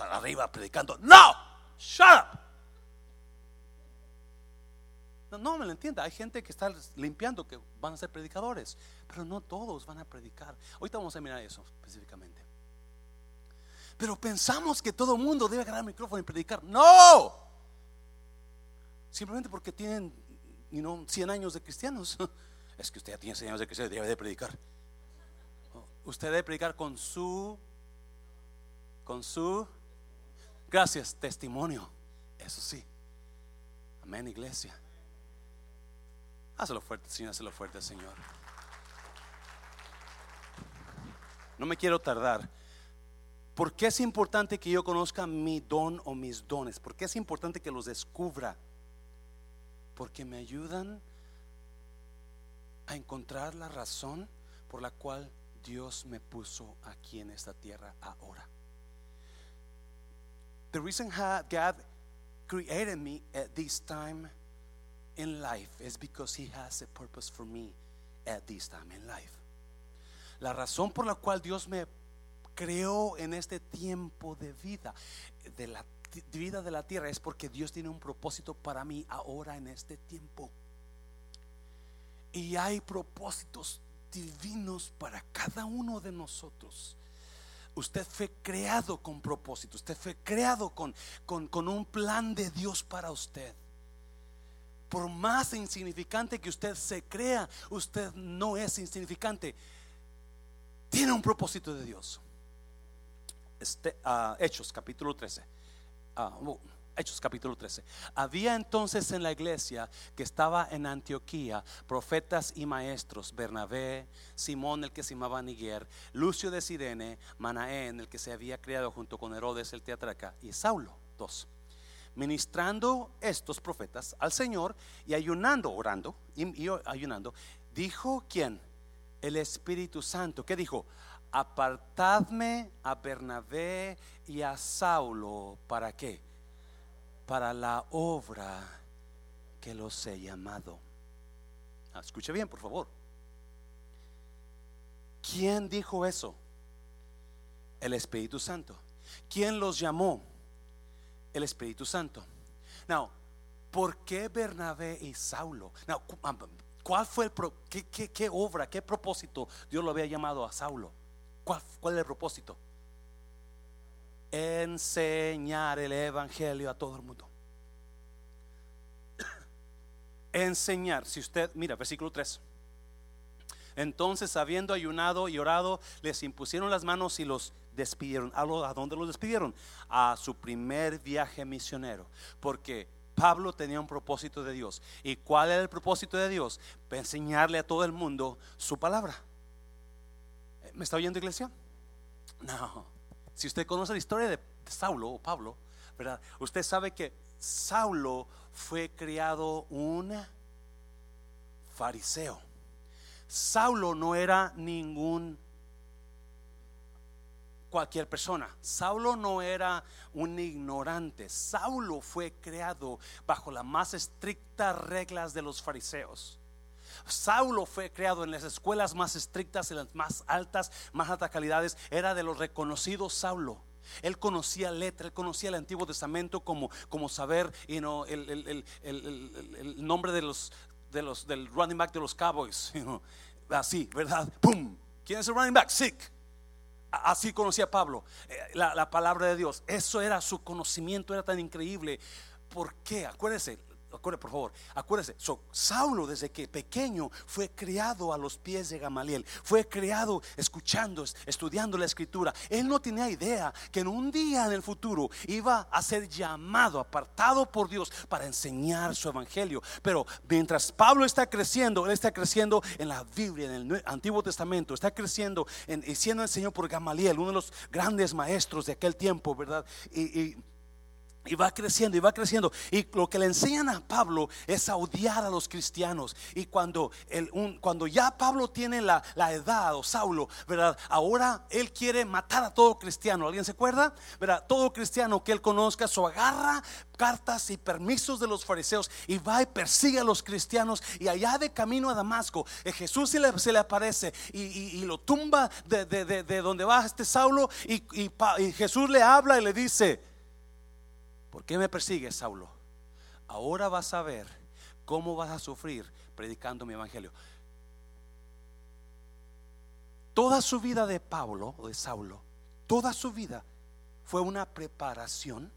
arriba predicando. No, shut up. No, no me lo entienda. Hay gente que está limpiando que van a ser predicadores, pero no todos van a predicar. Ahorita vamos a mirar eso específicamente. Pero pensamos que todo el mundo debe agarrar el micrófono y predicar. No. Simplemente porque tienen you know, 100 años de cristianos. Es que usted ya tiene 100 años de cristianos, debe de predicar. Usted debe predicar con su, con su, gracias, testimonio. Eso sí. Amén, iglesia. Hazlo fuerte, Señor, hazlo fuerte, Señor. No me quiero tardar. ¿Por qué es importante que yo conozca mi don o mis dones? ¿Por qué es importante que los descubra? Porque me ayudan a encontrar la razón por la cual Dios me puso aquí en esta tierra ahora. The reason God created me at this time in life is because He has a purpose for me at this time in life. La razón por la cual Dios me creó en este tiempo de vida, de la tierra, es porque Dios tiene un propósito para mí ahora en este tiempo. Y hay propósitos divinos para cada uno de nosotros. Usted fue creado con propósito, usted fue creado con, con, con un plan de Dios para usted por más insignificante que usted se crea, usted no es insignificante. Tiene un propósito de Dios. Este, uh, Hechos capítulo 13. Uh, Hechos capítulo 13. Había entonces en la iglesia que estaba en Antioquía profetas y maestros, Bernabé, Simón el que se llamaba Niguer, Lucio de Sirene, Manaén el que se había criado junto con Herodes el teatraca y Saulo, dos ministrando estos profetas al Señor y ayunando, orando y, ayunando, dijo quién? El Espíritu Santo. ¿Qué dijo? Apartadme a Bernabé y a Saulo. ¿Para qué? Para la obra que los he llamado. Ah, escuche bien, por favor. ¿Quién dijo eso? El Espíritu Santo. ¿Quién los llamó? el Espíritu Santo. Now, ¿por qué Bernabé y Saulo? Now, ¿cuál fue el qué, obra, qué propósito Dios lo había llamado a Saulo? ¿Cuál, ¿Cuál es el propósito? Enseñar el evangelio a todo el mundo. Enseñar, si usted, mira, versículo 3. Entonces, habiendo ayunado y orado, les impusieron las manos y los despidieron. ¿A, dónde los despidieron? A su primer viaje misionero. Porque Pablo tenía un propósito de Dios. ¿Y cuál era el propósito de Dios? Enseñarle a todo el mundo su palabra. ¿Me está oyendo iglesia? No. Si usted conoce la historia de Saulo o Pablo, ¿verdad? Usted sabe que Saulo fue criado un fariseo. Saulo no era ningún cualquier persona. Saulo no era un ignorante. Saulo fue creado bajo las más estrictas reglas de los fariseos. Saulo fue creado en las escuelas más estrictas, en las más altas, más altas calidades. Era de los reconocidos Saulo. Él conocía letra, él conocía el Antiguo Testamento como, como saber you know, el, nombre de los, de los, del running back de los Cowboys. Así, ¿verdad? ¡Pum! ¿Quién es el running back? Sick. Así conocía Pablo eh, la, la, palabra de Dios. Eso era su conocimiento, era tan increíble. ¿Por qué? Acuérdese, Acuérdese, por favor, acuérdese, Saulo desde que pequeño fue criado a los pies de Gamaliel, fue criado escuchando, estudiando la escritura. Él no tenía idea que en un día en el futuro iba a ser llamado, apartado por Dios para enseñar su evangelio. Pero mientras Pablo está creciendo, él está creciendo en la Biblia, en el Antiguo Testamento, está creciendo en, siendo enseñado por Gamaliel, uno de los grandes maestros de aquel tiempo, ¿verdad? Y va creciendo y va creciendo. Y lo que le enseñan a Pablo es a odiar a los cristianos. Y cuando, el, cuando ya Pablo tiene la, la, edad, o Saulo, ¿verdad? Ahora él quiere matar a todo cristiano. ¿Alguien se acuerda? ¿Verdad? Todo cristiano que él conozca, su agarra cartas y permisos de los fariseos y va y persigue a los cristianos. Y allá de camino a Damasco, eh, Jesús se le, se le aparece y, y, lo tumba de, de, de, de, donde va este Saulo. Y, y Jesús le habla y le dice ¿Por qué me persigues, Saulo? Ahora vas a ver cómo vas a sufrir predicando mi evangelio. Toda su vida de Pablo o de Saulo, toda su vida fue una preparación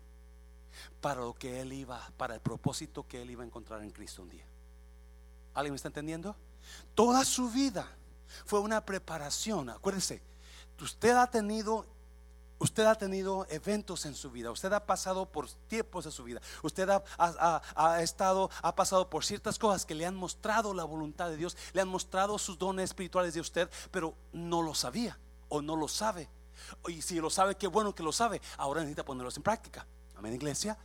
para lo que él iba, para el propósito que él iba a encontrar en Cristo un día. ¿Alguien me está entendiendo? Toda su vida fue una preparación. Acuérdense, usted ha tenido Usted ha tenido eventos en su vida, usted ha pasado por tiempos de su vida, usted ha, estado, ha pasado por ciertas cosas que le han mostrado la voluntad de Dios, le han mostrado sus dones espirituales de usted, pero no lo sabía o no lo sabe. Y si lo sabe, qué bueno que lo sabe. Ahora necesita ponerlos en práctica. Amén, iglesia.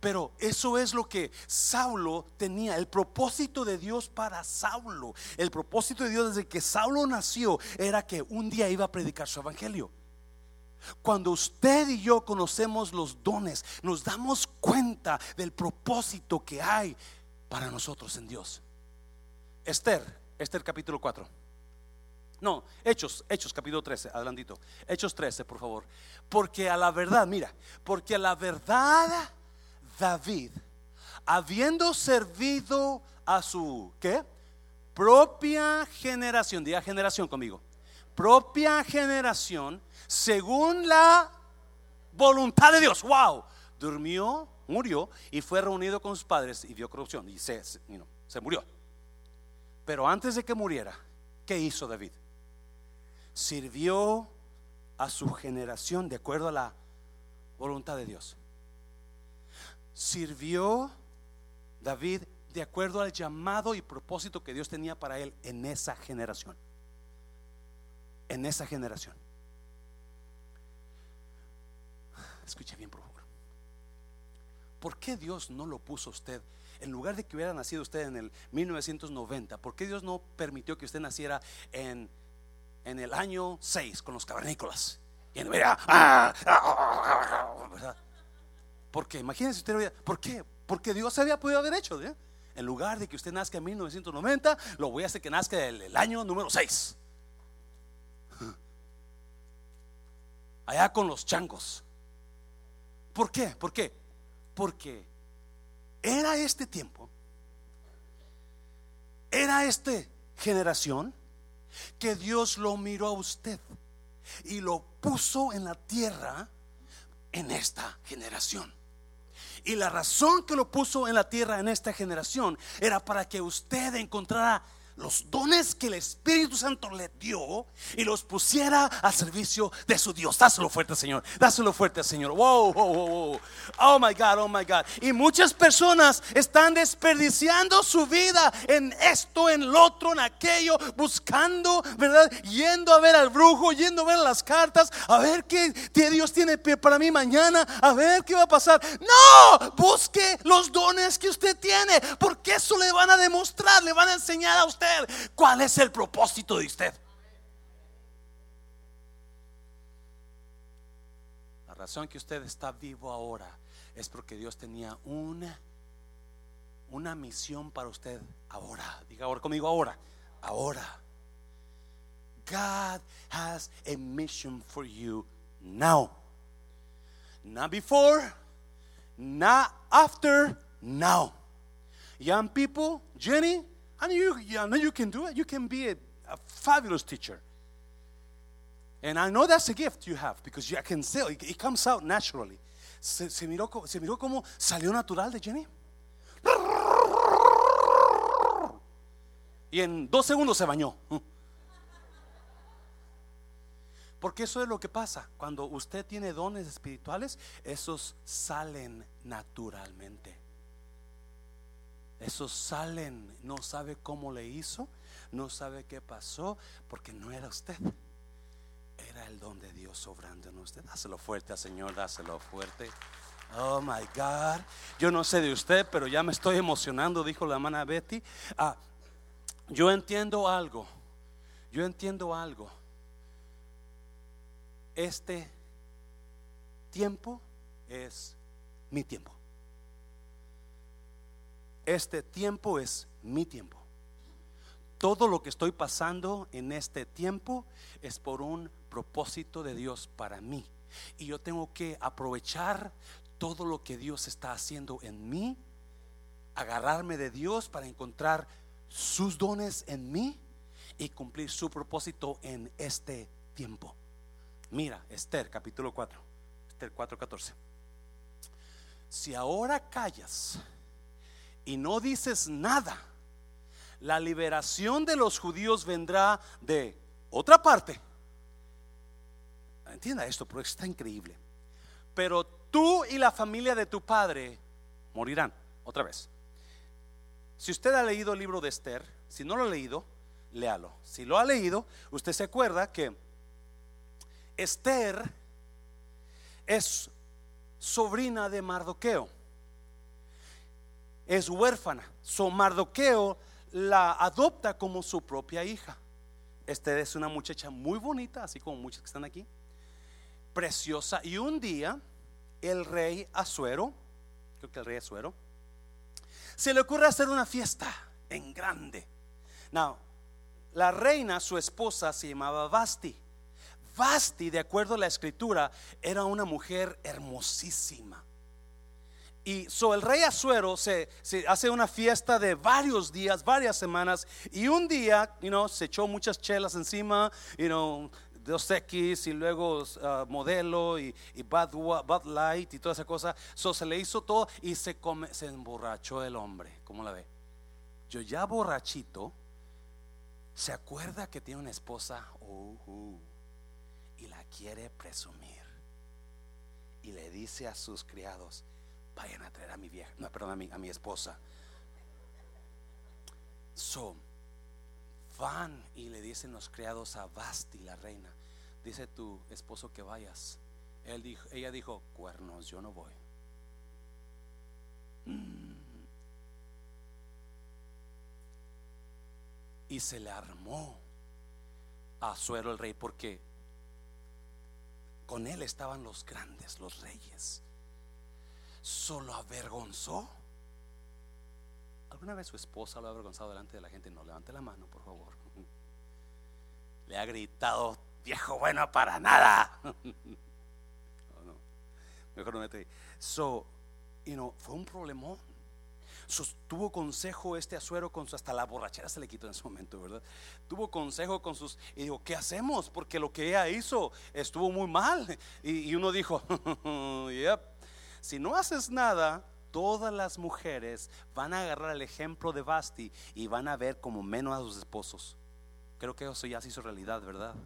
Pero eso es lo que Saulo tenía, el propósito de Dios para Saulo. El propósito de Dios desde que Saulo nació era que un día iba a predicar su evangelio. Cuando usted y yo conocemos los dones, nos damos cuenta del propósito que hay para nosotros en Dios. Esther, Esther capítulo 4. No, Hechos, Hechos capítulo 13, adelantito. Hechos 13, por favor. Porque a la verdad, mira, porque a la verdad David, habiendo servido a su, ¿qué? Propia generación, diga generación conmigo. Propia generación según la voluntad de Dios. Wow, durmió, murió y fue reunido con sus padres y vio corrupción y se, se murió. Pero antes de que muriera, ¿qué hizo David? Sirvió a su generación de acuerdo a la voluntad de Dios. Sirvió David de acuerdo al llamado y propósito que Dios tenía para él en esa generación. En esa generación. Escuche bien, por favor. ¿Por qué Dios no lo puso usted? En lugar de que hubiera nacido usted en el 1990, ¿por qué Dios no permitió que usted naciera en, en el año 6 con los cavernícolas? Y ah, ah, ah. Porque imagínense usted, ¿por qué? Porque Dios había podido haber hecho, ¿eh? En lugar de que usted nazca en 1990, lo voy a hacer que nazca el, el año número 6. Allá con los changos. ¿Por qué? ¿Por qué? Porque era este tiempo, era esta generación que Dios lo miró a usted y lo puso en la tierra en esta generación. Y la razón que lo puso en la tierra en esta generación era para que usted encontrara los dones que el Espíritu Santo le dio y los pusiera al servicio de su Dios. Dáselo fuerte, Señor. Dáselo fuerte, Señor. Wow, wow, wow, Oh my God, oh my God. Y muchas personas están desperdiciando su vida en esto, en lo otro, en aquello, buscando, ¿verdad? Yendo a ver al brujo, yendo a ver las cartas, a ver qué Dios tiene para mí mañana, a ver qué va a pasar. No, busque los dones que usted tiene, porque eso le van a demostrar, le van a enseñar a usted cuál es el propósito de usted. La razón que usted está vivo ahora es porque Dios tenía una una misión para usted ahora. Diga ahora conmigo ahora. Ahora. God has a mission for you now. Not before, not after, now. Young people, Jenny, and you, I know you can do it. You can be a, fabulous teacher. And I know that's a gift you have because you, can say it, it comes out naturally. Se, miró, se miró como salió natural de Jenny. Y en dos segundos se bañó. Porque eso es lo que pasa. Cuando usted tiene dones espirituales, esos salen naturalmente. Esos salen, no sabe cómo le hizo, no sabe qué pasó, porque no era usted. Era el don de Dios sobrando en usted. Dáselo fuerte al Señor, dáselo fuerte. Oh my God. Yo no sé de usted, pero ya me estoy emocionando, dijo la hermana Betty. Ah, yo entiendo algo. Yo entiendo algo. Este tiempo es mi tiempo. Este tiempo es mi tiempo. Todo lo que estoy pasando en este tiempo es por un propósito de Dios para mí. Y yo tengo que aprovechar todo lo que Dios está haciendo en mí, agarrarme de Dios para encontrar sus dones en mí y cumplir su propósito en este tiempo. Mira, Esther capítulo 4, Esther 4:14. Si ahora callas y no dices nada, la liberación de los judíos vendrá de otra parte. Entienda esto, pero está increíble. Pero tú y la familia de tu padre morirán. Otra vez. Si usted ha leído el libro de Esther, si no lo ha leído, léalo. Si lo ha leído, usted se acuerda que Esther es sobrina de Mardoqueo. Es huérfana. So Mardoqueo la adopta como su propia hija. Esther es una muchacha muy bonita, así como muchas que están aquí. Preciosa. Y un día el rey Azuero, creo que el rey Azuero, se le ocurre hacer una fiesta en grande. Now, la reina, su esposa, se llamaba Basti. Basti, de acuerdo a la escritura, era una mujer hermosísima. Y so el rey Azuero se, hace una fiesta de varios días, varias semanas, y un día, you know, se echó muchas chelas encima, you know, Dos X y luego uh, modelo y, y Bud, Light y toda esa cosa. So se le hizo todo y se, come, se emborrachó el hombre. ¿Cómo la ve? Yo ya borrachito, se acuerda que tiene una esposa uh, uh, y la quiere presumir. Y le dice a sus criados, vayan a traer a mi vieja, no, perdón, a mi, a mi esposa. So, van y le dicen los criados a Basti, la reina, dice tu esposo que vayas. Él dijo, ella dijo, cuernos, yo no voy. Mm. Y se le armó a Suero el rey porque con él estaban los grandes, los reyes. Solo avergonzó ¿Alguna vez su esposa lo ha avergonzado delante de la gente? No, levante la mano, por favor. Le ha gritado, viejo bueno para nada. no, mejor no me So, you know, fue un problemón. tuvo consejo este Azuero con su, hasta la borrachera se le quitó en ese momento, ¿verdad? Tuvo consejo con sus, y digo, ¿qué hacemos? Porque lo que ella hizo estuvo muy mal. Y, y uno dijo, yep, si no haces nada, todas las mujeres van a agarrar el ejemplo de Basti y van a ver como menos a sus esposos. Creo que eso ya se hizo realidad, ¿verdad?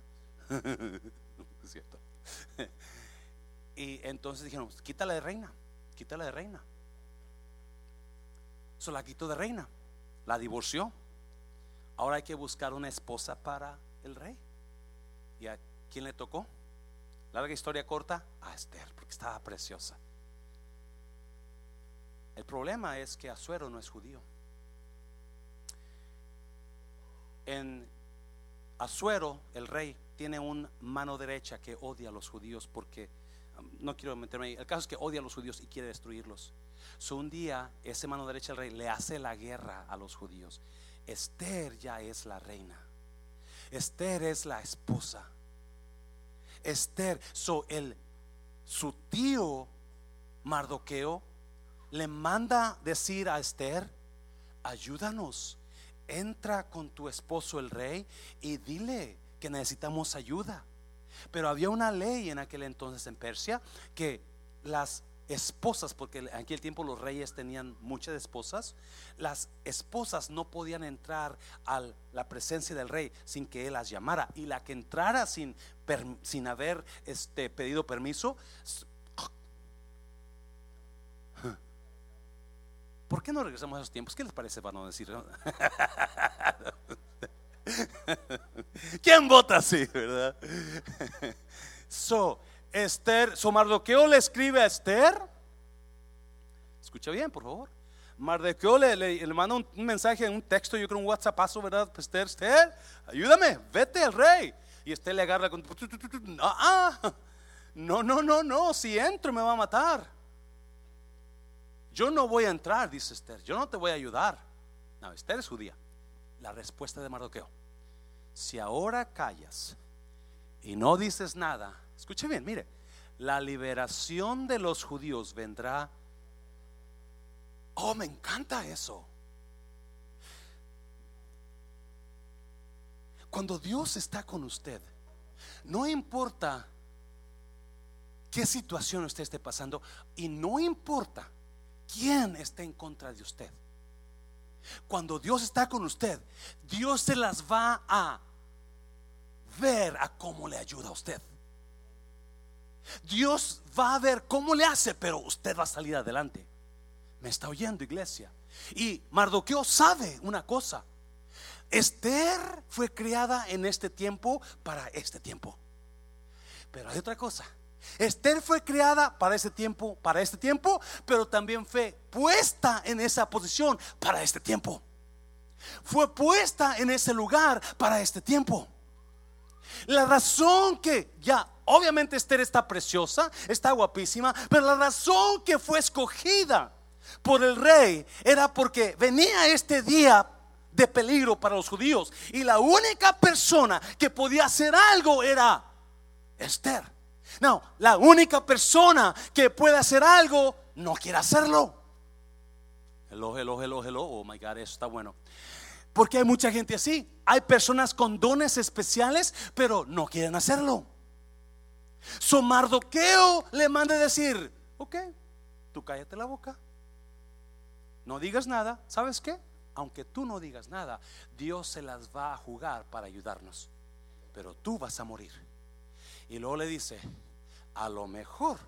es cierto. y entonces dijeron, quítala de reina, quítala de reina. Eso la quitó de reina, la divorció. Ahora hay que buscar una esposa para el rey. ¿Y a quién le tocó? Larga historia corta, a Esther, porque estaba preciosa. El problema es que Azuero no es judío. En Azuero, el rey, tiene una mano derecha que odia a los judíos porque, um, no quiero meterme ahí, el caso es que odia a los judíos y quiere destruirlos. So, un día, ese mano derecha del rey le hace la guerra a los judíos. Esther ya es la reina. Esther es la esposa. Esther, so el su tío Mardoqueo le manda decir a Esther, ayúdanos, entra con tu esposo el rey y dile que necesitamos ayuda. Pero había una ley en aquel entonces en Persia que las esposas, porque en aquel tiempo los reyes tenían muchas esposas, las esposas no podían entrar a la presencia del rey sin que él las llamara. Y la que entrara sin, sin haber este, pedido permiso, ¿Por qué no regresamos a esos tiempos? ¿Qué les parece para no decir? ¿Quién vota así, verdad? So, Esther, so Mardoqueo le escribe a Esther Escucha bien, por favor. Mardoqueo le, le, manda un, un mensaje, un texto, yo creo un WhatsAppazo, ¿verdad? Pues, Esther, Esther, ayúdame, vete al rey. Y Esther le agarra con... Ah, no, no, no, no, si entro me va a matar. Yo no voy a entrar, dice Esther, yo no te voy a ayudar. No, Esther es judía. La respuesta de Mardoqueo, si ahora callas y no dices nada, escuche bien, mire, la liberación de los judíos vendrá. Oh, me encanta eso. Cuando Dios está con usted, no importa qué situación usted esté pasando y no importa quién esté en contra de usted. Cuando Dios está con usted, Dios se las va a ver a cómo le ayuda a usted. Dios va a ver cómo le hace, pero usted va a salir adelante. Me está oyendo, iglesia. Y Mardoqueo sabe una cosa. Esther fue criada en este tiempo para este tiempo. Pero hay otra cosa. Esther fue creada para ese tiempo, para este tiempo, pero también fue puesta en esa posición para este tiempo. Fue puesta en ese lugar para este tiempo. La razón que ya, obviamente Esther está preciosa, está guapísima, pero la razón que fue escogida por el rey era porque venía este día de peligro para los judíos y la única persona que podía hacer algo era Esther. No, la única persona que puede hacer algo no quiere hacerlo. Hello, hello, hello, hello. Oh my God, eso está bueno. Porque hay mucha gente así. Hay personas con dones especiales, pero no quieren hacerlo. Su Mardoqueo le manda decir: Ok, tú cállate la boca. No digas nada. ¿Sabes qué? Aunque tú no digas nada, Dios se las va a jugar para ayudarnos. Pero tú vas a morir. Y luego le dice: a lo mejor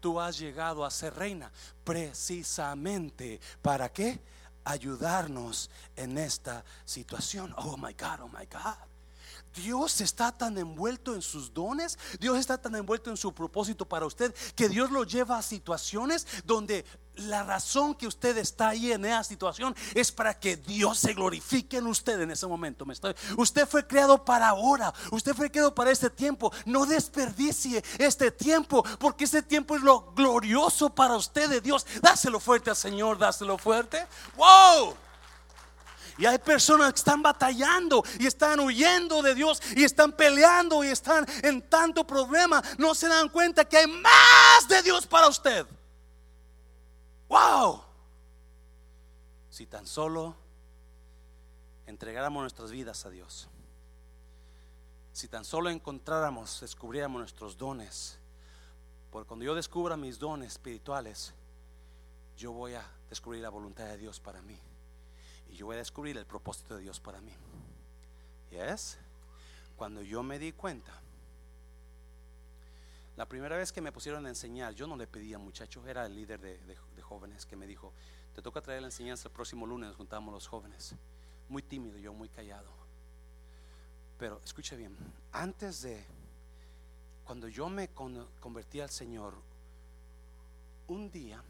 tú has llegado a ser reina precisamente para qué? Ayudarnos en esta situación. Oh my God, oh my God. Dios está tan envuelto en sus dones, Dios está tan envuelto en su propósito para usted, que Dios lo lleva a situaciones donde la razón que usted está ahí en esa situación es para que Dios se glorifique en usted en ese momento. Usted fue creado para ahora, usted fue creado para este tiempo. No desperdicie este tiempo, porque este tiempo es lo glorioso para usted de Dios. Dáselo fuerte al Señor, dáselo fuerte. ¡Wow! Y hay personas que están batallando y están huyendo de Dios y están peleando y están en tanto problema. No se dan cuenta que hay más de Dios para usted. ¡Wow! Si tan solo entregáramos nuestras vidas a Dios, si tan solo encontráramos, descubriéramos nuestros dones, porque cuando yo descubra mis dones espirituales, yo voy a descubrir la voluntad de Dios para mí. Y yo voy a descubrir el propósito de Dios para mí. ¿Yes? Cuando yo me di cuenta la primera vez que me pusieron a enseñar, yo no le pedía muchacho, era el líder de, jóvenes que me dijo, te toca traer la enseñanza el próximo lunes, nos juntamos los jóvenes. Muy tímido, yo muy callado. Pero escuche bien, antes de, cuando yo me convertí al Señor, un día,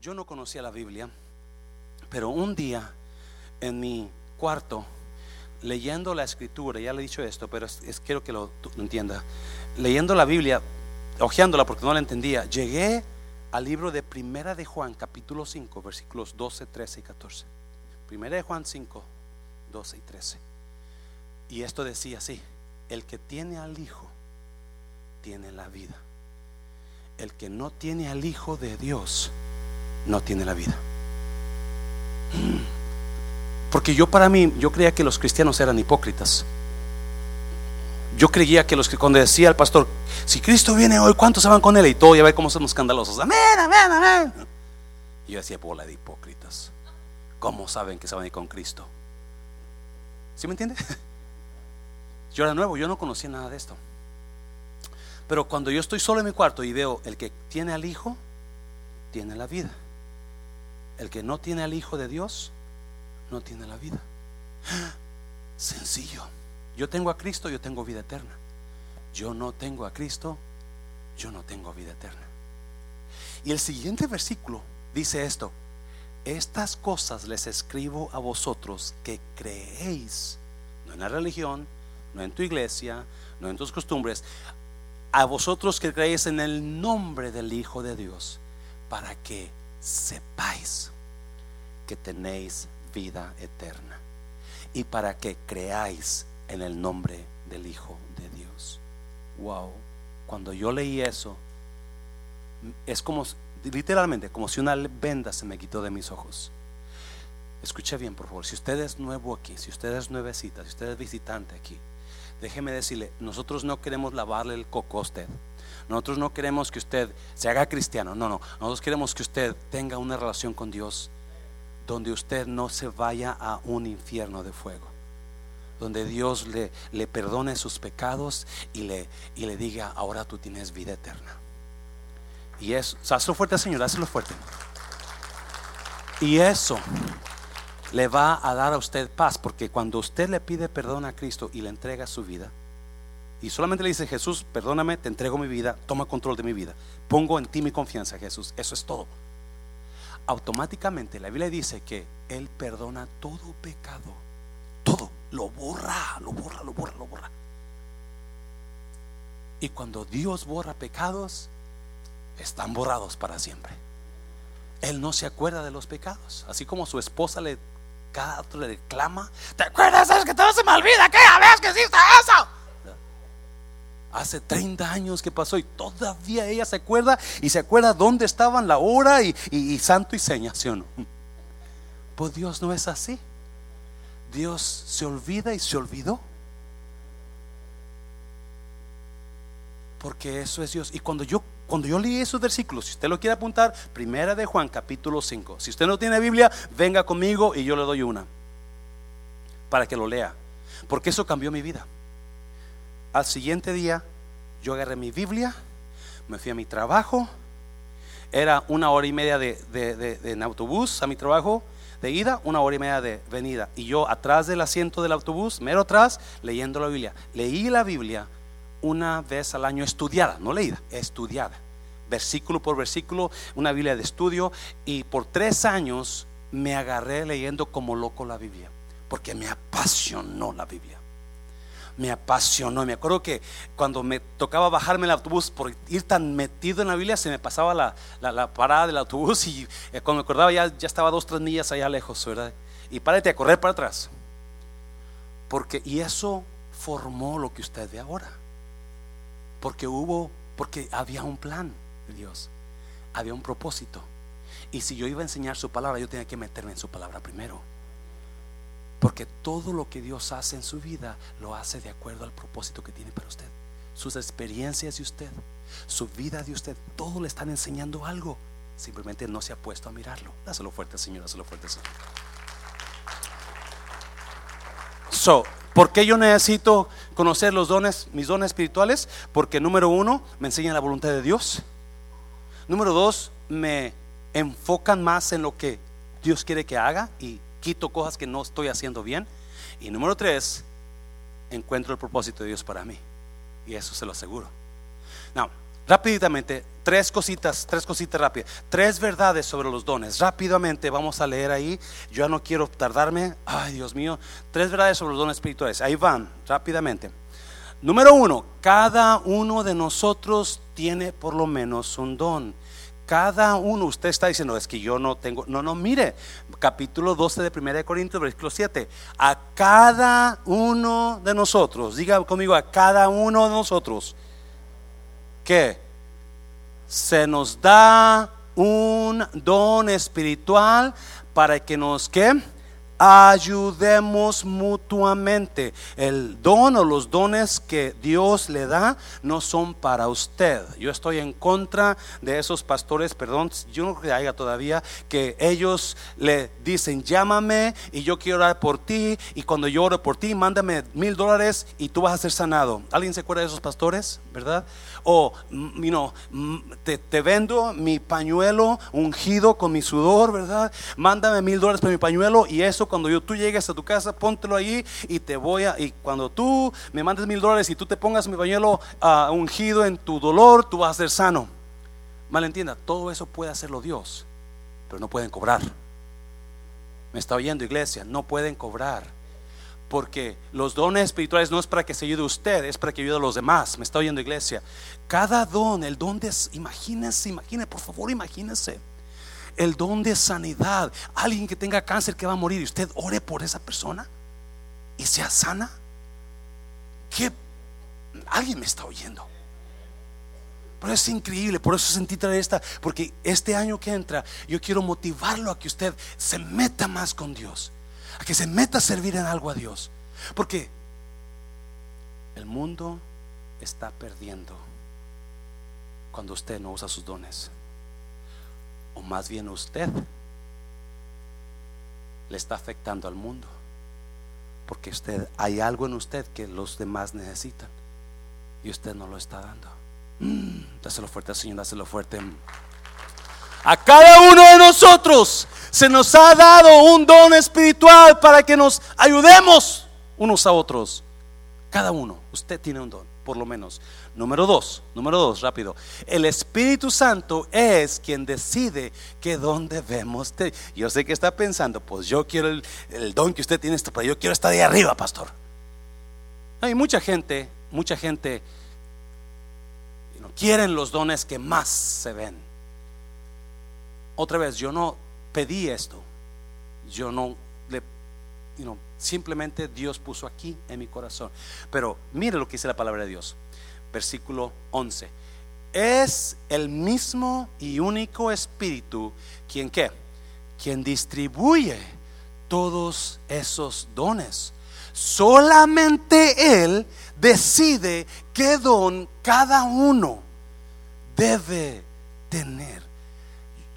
yo no conocía la Biblia, pero un día en mi cuarto, leyendo la escritura, ya le he dicho esto, pero es, quiero que lo, lo entienda leyendo la Biblia, hojeándola porque no la entendía, llegué al libro de Primera de Juan, capítulo 5, versículos 12, 13 y 14. Primera de Juan 5, 12 y 13. Y esto decía así, el que tiene al Hijo, tiene la vida. El que no tiene al Hijo de Dios, no tiene la vida. Porque yo para mí, yo creía que los cristianos eran hipócritas. Yo creía que los que cuando decía el pastor, si Cristo viene hoy, ¿cuántos se van con él? Y todo, ya ve cómo somos escandalosos. Amén, amén, amén. Y yo decía, bola de hipócritas. ¿Cómo saben que se van a ir con Cristo? ¿Sí me entiende? Yo era nuevo, yo no conocía nada de esto. Pero cuando yo estoy solo en mi cuarto y veo el que tiene al Hijo, tiene la vida. El que no tiene al Hijo de Dios, no tiene la vida. Sencillo. Yo tengo a Cristo, yo tengo vida eterna. Yo no tengo a Cristo, yo no tengo vida eterna. Y el siguiente versículo dice esto. Estas cosas les escribo a vosotros que creéis, no en la religión, no en tu iglesia, no en tus costumbres, a vosotros que creéis en el nombre del Hijo de Dios, para que sepáis que tenéis vida eterna y para que creáis en el nombre del Hijo de Dios. Wow, cuando yo leí eso, es como literalmente como si una venda se me quitó de mis ojos. Escuche bien, por favor. Si usted es nuevo aquí, si usted es nuevecita, si usted es visitante aquí, déjeme decirle, nosotros no queremos lavarle el coco a usted. Nosotros no queremos que usted se haga cristiano. No, no. Nosotros queremos que usted tenga una relación con Dios donde usted no se vaya a un infierno de fuego. Donde Dios le, le perdone sus pecados y le, y le diga, ahora tú tienes vida eterna. Y eso, hazlo fuerte, Señor, hazlo fuerte. Y eso le va a dar a usted paz, porque cuando usted le pide perdón a Cristo y le entrega su vida, y solamente le dice, Jesús, perdóname, te entrego mi vida, toma control de mi vida, pongo en ti mi confianza, Jesús, eso es todo. Automáticamente la Biblia dice que Él perdona todo pecado, lo borra, lo borra, lo borra, lo borra. Y cuando Dios borra pecados, están borrados para siempre. Él no se acuerda de los pecados. Así como su esposa le cada. ¿Te acuerdas? Es que todo se me olvida. ¿Qué vez que hiciste eso? Hace 30 años que pasó y todavía ella se acuerda y se acuerda dónde estaban la hora y, santo y seña, ¿sí? Pues Dios no es así. Dios se olvida y se olvidó. Porque eso es Dios. Y cuando yo cuando yo leí esos versículos, si usted lo quiere apuntar, primera de Juan, capítulo 5. Si usted no tiene Biblia, venga conmigo y yo le doy una para que lo lea. Porque eso cambió mi vida. Al siguiente día, yo agarré mi Biblia, me fui a mi trabajo. Era una hora y media de, en autobús a mi trabajo de ida, una hora y media de venida. Y yo atrás del asiento del autobús, mero atrás, leyendo la Biblia. Leí la Biblia una vez al año estudiada, no leída, estudiada, versículo por versículo, una Biblia de estudio, y por tres años me agarré leyendo como loco la Biblia, porque me apasionó la Biblia. Me apasionó. Me acuerdo que cuando me tocaba bajarme el autobús por ir tan metido en la Biblia, se me pasaba la, parada del autobús y eh, cuando me acordaba ya, ya estaba dos, tres millas allá lejos, ¿verdad? Y párate a correr para atrás. Porque, y eso formó lo que usted ve ahora. Porque hubo, porque había un plan de Dios, había un propósito. Y si yo iba a enseñar su palabra, yo tenía que meterme en su palabra primero. Porque todo lo que Dios hace en su vida lo hace de acuerdo al propósito que tiene para usted. Sus experiencias de usted, su vida de usted, todo le están enseñando algo. Simplemente no se ha puesto a mirarlo. Dáselo fuerte, Señor, dáselo fuerte, Señor. So, ¿Por qué yo necesito conocer los dones, mis dones espirituales? Porque número uno, me enseñan la voluntad de Dios. Número dos, me enfocan más en lo que Dios quiere que haga y quito cosas que no estoy haciendo bien. Y número tres, encuentro el propósito de Dios para mí. Y eso se lo aseguro. Now, Rápidamente, tres cositas, tres cositas rápidas. Tres verdades sobre los dones. Rápidamente vamos a leer ahí. Yo ya no quiero tardarme. Ay, Dios mío. Tres verdades sobre los dones espirituales. Ahí van, rápidamente. Número uno, cada uno de nosotros tiene por lo menos un don. Cada uno, usted está diciendo, es que yo no tengo. No, no, mire, capítulo 12 de 1 Corintios, versículo 7. A cada uno de nosotros, diga conmigo, a cada uno de nosotros que se nos da un don espiritual para que nos que ayudemos mutuamente. El don o los dones que Dios le da no son para usted. Yo estoy en contra de esos pastores, perdón, yo no creo que haya todavía, que ellos le dicen, llámame y yo quiero orar por ti y cuando yo oro por ti, mándame mil dólares y tú vas a ser sanado. ¿Alguien se acuerda de esos pastores? ¿Verdad? O, mm, you mm, te, vendo mi pañuelo ungido con mi sudor, ¿verdad? Mándame mil dólares por mi pañuelo y eso cuando yo, tú llegues a tu casa, póntelo ahí y te voy a, y cuando tú me mandes mil dólares y tú te pongas mi pañuelo uh, ungido en tu dolor, tú vas a ser sano. malentienda, todo eso puede hacerlo Dios, pero no pueden cobrar. Me está oyendo iglesia, no pueden cobrar. Porque los dones espirituales no es para que se ayude usted, es para que ayude a los demás. Me está oyendo iglesia. Cada don, el don de, imagínense, imagínense, por favor, imagínense. El don de sanidad. Alguien que tenga cáncer que va a morir y usted ore por esa persona y sea sana. ¿Qué? Alguien me está oyendo. Pero es increíble, por eso sentí traer esta, porque este año que entra, yo quiero motivarlo a que usted se meta más con Dios, que se meta a servir en algo a Dios. Porque el mundo está perdiendo cuando usted no usa sus dones. O más bien usted le está afectando al mundo. Porque usted hay algo en usted que los demás necesitan y usted no lo está dando. Mm, dáselo fuerte, Señor, dáselo fuerte. A cada uno de nosotros se nos ha dado un don espiritual para que nos ayudemos unos a otros. Cada uno, usted tiene un don, por lo menos. Número dos, número dos, rápido. El Espíritu Santo es quien decide qué don debemos tener. Yo sé que está pensando, pues yo quiero el, don que usted tiene, pero yo quiero estar ahí arriba, pastor. Hay mucha gente, mucha gente quieren los dones que más se ven. Otra vez, yo no pedí esto. Yo no le, simplemente Dios puso aquí en mi corazón. Pero mire lo que dice la palabra de Dios. Versículo 11. Es el mismo y único Espíritu quien qué? Quien distribuye todos esos dones. Solamente Él decide qué don cada uno debe tener.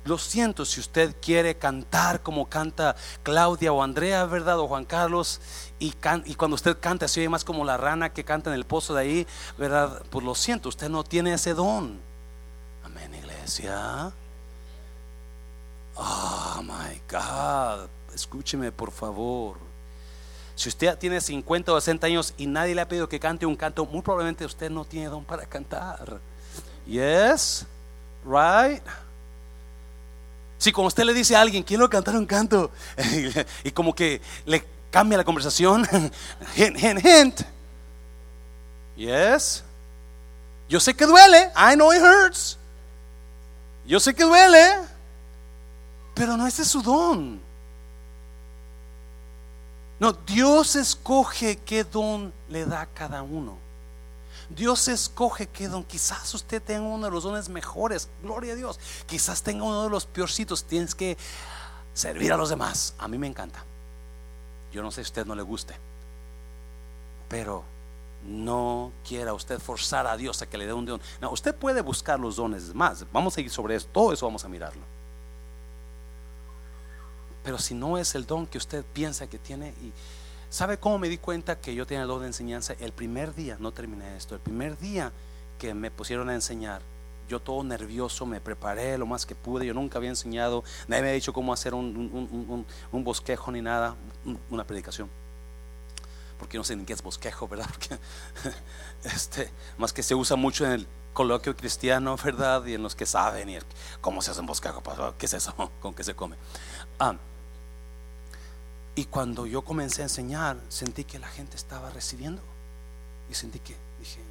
Lo siento si usted quiere cantar como canta Claudia o Andrea, ¿verdad? O Juan Carlos. Y, cuando usted canta se oye más como la rana que canta en el pozo de ahí, ¿verdad? Pues lo siento, usted no tiene ese don. Amén, iglesia. Oh my God. Escúcheme, por favor. Si usted tiene 50 o 60 años y nadie le ha pedido que cante un canto, muy probablemente usted no tiene don para cantar. Yes, right. Si como usted le dice a alguien, quiero cantar un canto, y como que le cambia la conversación, hint, hint, hint. Yes. Yo sé que duele, I know it hurts. Yo sé que duele, pero no ese es su don. No, Dios escoge qué don le da a cada uno. Dios escoge qué don. Quizás usted tenga uno de los dones mejores, gloria a Dios. Quizás tenga uno de los peorcitos. Tienes que servir a los demás. A mí me encanta. Yo no sé si a usted no le guste, pero no quiera usted forzar a Dios a que le dé un don. No, usted puede buscar los dones más. Vamos a ir sobre eso. Todo eso vamos a mirarlo. Pero si no es el don que usted piensa que tiene y ¿sabe cómo me di cuenta que yo tenía el don de enseñanza? El primer día, no terminé esto, el primer día que me pusieron a enseñar, yo todo nervioso, me preparé lo más que pude, yo nunca había enseñado, nadie me había dicho cómo hacer un, bosquejo ni nada, una predicación. Porque no sé ni qué es bosquejo, ¿verdad? Porque este, más que se usa mucho en el coloquio cristiano, ¿verdad? Y en los que saben y cómo se hace un bosquejo, ¿qué es eso? ¿Con qué se come? Ah, y cuando yo comencé a enseñar, sentí que la gente estaba recibiendo. Y sentí que, dije,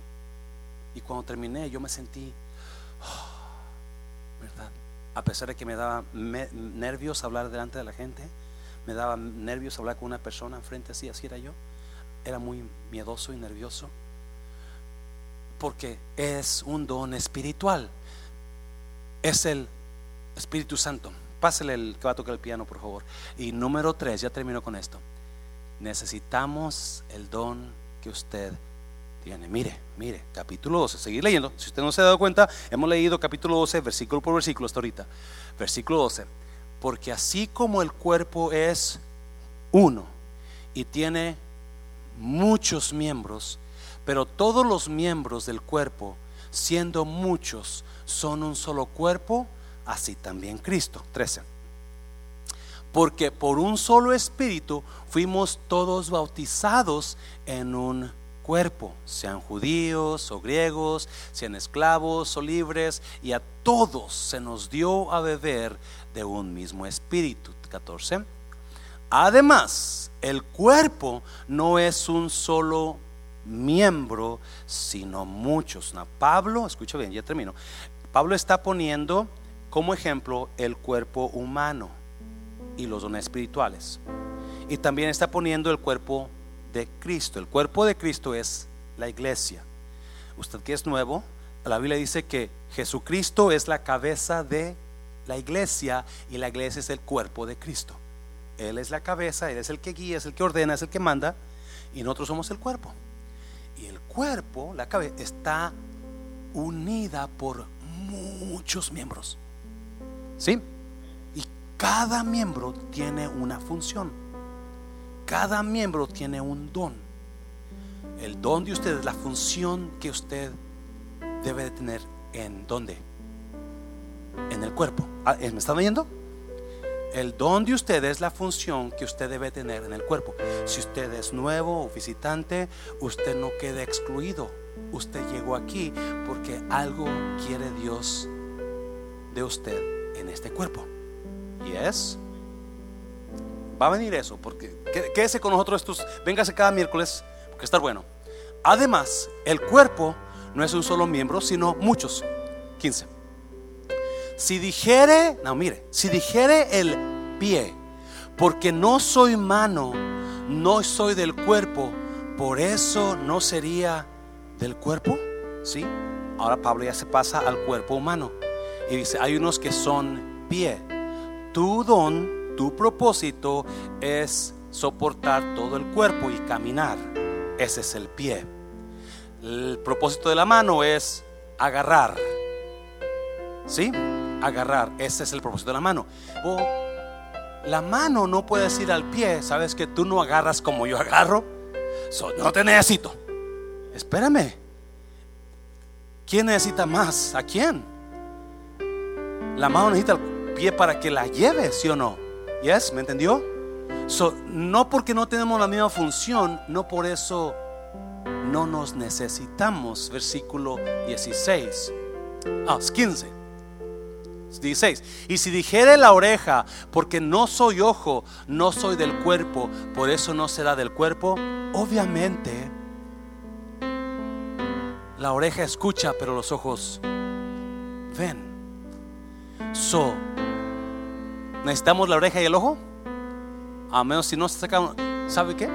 y cuando terminé, yo me sentí, ¿verdad? A pesar de que me daba nervios hablar delante de la gente, me daba nervios hablar con una persona enfrente así, así era yo. Era muy miedoso y nervioso. Porque es un don espiritual. Es el Espíritu Santo. Pásale el que va a tocar el piano, por favor. Y número tres, ya termino con esto. Necesitamos el don que usted tiene. Mire, mire, capítulo 12. Seguir leyendo. Si usted no se ha dado cuenta, hemos leído capítulo 12, versículo por versículo hasta ahorita. Versículo 12. Porque así como el cuerpo es uno y tiene muchos miembros, pero todos los miembros del cuerpo, siendo muchos, son un solo cuerpo, así también Cristo. 13. Porque por un solo espíritu fuimos todos bautizados en un cuerpo, sean judíos o griegos, sean esclavos o libres, y a todos se nos dio a beber de un mismo espíritu. 14. Además, el cuerpo no es un solo miembro, sino muchos. Pablo, escucha bien, ya termino. Pablo está poniendo como ejemplo el cuerpo humano y los dones espirituales. Y también está poniendo el cuerpo de Cristo. El cuerpo de Cristo es la iglesia. Usted que es nuevo, la Biblia dice que Jesucristo es la cabeza de la iglesia y la iglesia es el cuerpo de Cristo. Él es la cabeza, Él es el que guía, es el que ordena, es el que manda y nosotros somos el cuerpo. Y el cuerpo, la cabeza, está unida por muchos miembros. ¿Sí? Y cada miembro tiene una función. Cada miembro tiene un don. El don de usted es la función que usted debe de tener en dónde? En el cuerpo. Ah, ¿Me están oyendo? El don de usted es la función que usted debe tener en el cuerpo. Si usted es nuevo o visitante, usted no queda excluido. Usted llegó aquí porque algo quiere Dios de usted en este cuerpo. Y es, va a venir eso, porque quédese con nosotros estos, véngase cada miércoles, porque está bueno. Además, el cuerpo no es un solo miembro, sino muchos. 15. Si dijere, no mire, si dijere el pie, porque no soy mano, no soy del cuerpo, por eso no sería del cuerpo, ¿sí? Ahora Pablo ya se pasa al cuerpo humano y dice, hay unos que son pie. Tu don, tu propósito es soportar todo el cuerpo y caminar. Ese es el pie. El propósito de la mano es agarrar. ¿Sí? agarrar. Ese es el propósito de la mano. O la mano no puede ir al pie. Sabes que tú no agarras como yo agarro. no te necesito. Espérame. ¿Quién necesita más? ¿A quién? La mano necesita el pie para que la lleve, ¿sí o no? ¿Yes? ¿Me entendió? no porque no tenemos la misma función, no por eso no nos necesitamos. Versículo 16. Ah, 15. 16. Y si dijere la oreja, porque no soy ojo, no soy del cuerpo, por eso no será del cuerpo, obviamente la oreja escucha, pero los ojos ven. So, ¿necesitamos la oreja y el ojo? A menos si no se saca, ¿sabe qué?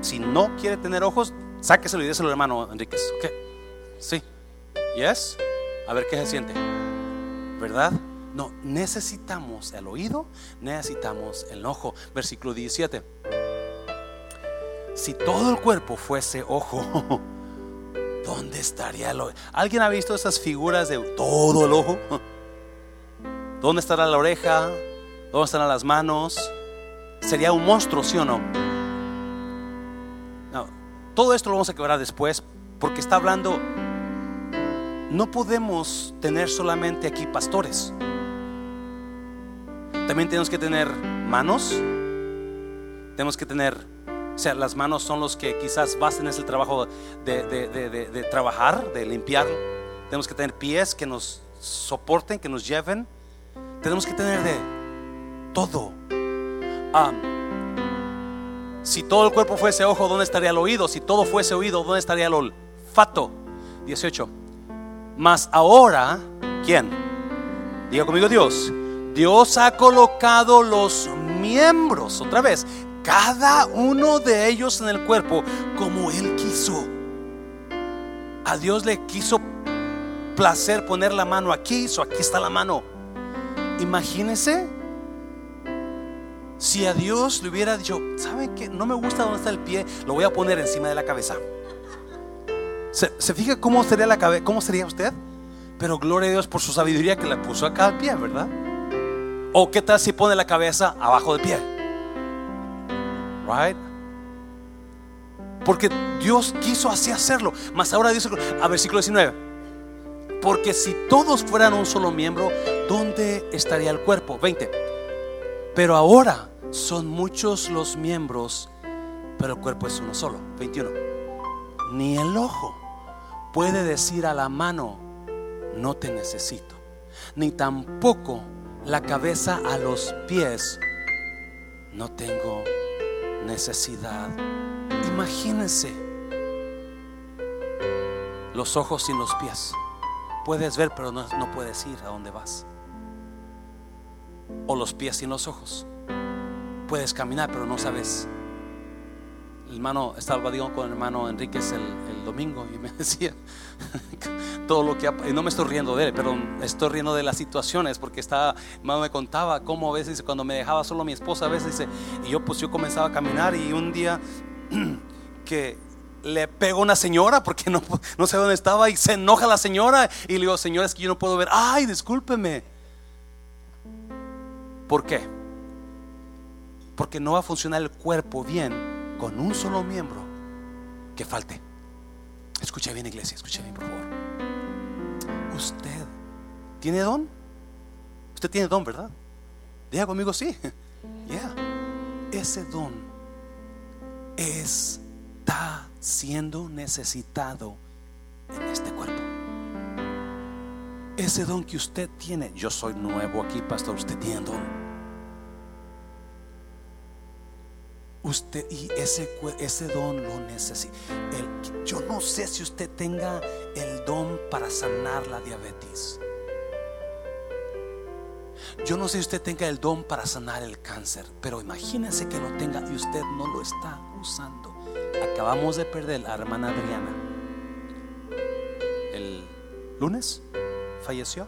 Si no quiere tener ojos, sáqueselo y déselo hermano Enríquez. ¿Ok? Sí. ¿Yes? A ver qué se siente. ¿Verdad? No, necesitamos el oído, necesitamos el ojo. Versículo 17. Si todo el cuerpo fuese ojo, ¿dónde estaría el ojo? ¿Alguien ha visto esas figuras de todo el ojo? ¿Dónde estará la oreja? ¿Dónde estarán las manos? Sería un monstruo, ¿sí o no? todo esto lo vamos a quebrar después porque está hablando, no podemos tener solamente aquí pastores. También tenemos que tener manos. Tenemos que tener, o sea, las manos son los que quizás basten ese trabajo de, trabajar, de limpiar. Tenemos que tener pies que nos soporten, que nos lleven. Tenemos que tener de todo. si todo el cuerpo fuese ojo, ¿dónde estaría el oído? Si todo fuese oído, ¿dónde estaría el olfato? 18. Mas ahora, ¿quién? Diga conmigo Dios Dios ha colocado los miembros, otra vez, cada uno de ellos en el cuerpo como Él quiso. A Dios le quiso placer poner la mano aquí, so aquí está la mano. Imagínese si a Dios le hubiera dicho, ¿sabe que no me gusta dónde está el pie? Lo voy a poner encima de la cabeza. ¿Se, se fija cómo sería la cabeza? ¿Cómo sería usted? Pero gloria a Dios por su sabiduría que le puso acá al pie, ¿verdad? ¿O qué tal si pone la cabeza abajo del pie? Right? Porque Dios quiso así hacerlo. Mas ahora dice a versículo 19. Porque si todos fueran un solo miembro, ¿dónde estaría el cuerpo? 20. Pero ahora son muchos los miembros, pero el cuerpo es uno solo. 21. ni el ojo puede decir a la mano, no te necesito, ni tampoco la cabeza a los pies, no tengo necesidad. Imagínense los ojos sin los pies. Puedes ver, pero no, no puedes ir a donde vas. O los pies sin los ojos. Puedes caminar, pero no sabes el hermano, estaba con el hermano Enríquez el, domingo y me decía todo lo que y no me estoy riendo de él, pero estoy riendo de las situaciones porque estaba, hermano me contaba cómo a veces cuando me dejaba solo mi esposa a veces dice, y yo pues yo comenzaba a caminar y un día que le pego a una señora porque no, no sé dónde estaba y se enoja la señora y le digo, señora, es que yo no puedo ver, ay, discúlpeme. ¿Por qué? Porque no va a funcionar el cuerpo bien con un solo miembro que falte. Escucha bien, iglesia, escucha bien, por favor. Usted tiene don. Usted tiene don, ¿verdad? Diga conmigo, sí. Ya. Ese don está siendo necesitado en este cuerpo. Ese don que usted tiene, yo soy nuevo aquí, pastor, usted tiene don. Usted y ese, ese don lo necesita. yo no sé si usted tenga el don para sanar la diabetes. Yo no sé si usted tenga el don para sanar el cáncer, pero imagínese que lo tenga y usted no lo está usando. Acabamos de perder a la hermana Adriana. El lunes falleció.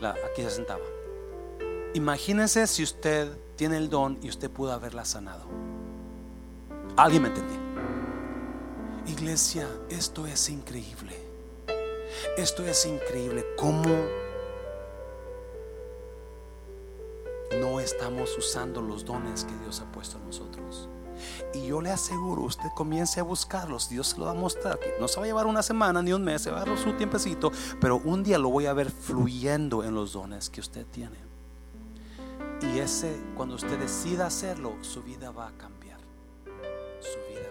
La, aquí se sentaba. Imagínese si usted tiene el don y usted pudo haberla sanado. ¿Alguien me entendió? Iglesia, esto es increíble. Esto es increíble. ¿Cómo no estamos usando los dones que Dios ha puesto en nosotros? Y yo le aseguro, usted comience a buscarlos, Dios se lo va a mostrar. no se va a llevar una semana ni un mes, se va a dar su tiempecito, pero un día lo voy a ver fluyendo en los dones que usted tiene. Y ese, cuando usted decida hacerlo, su vida va a cambiar. Su vida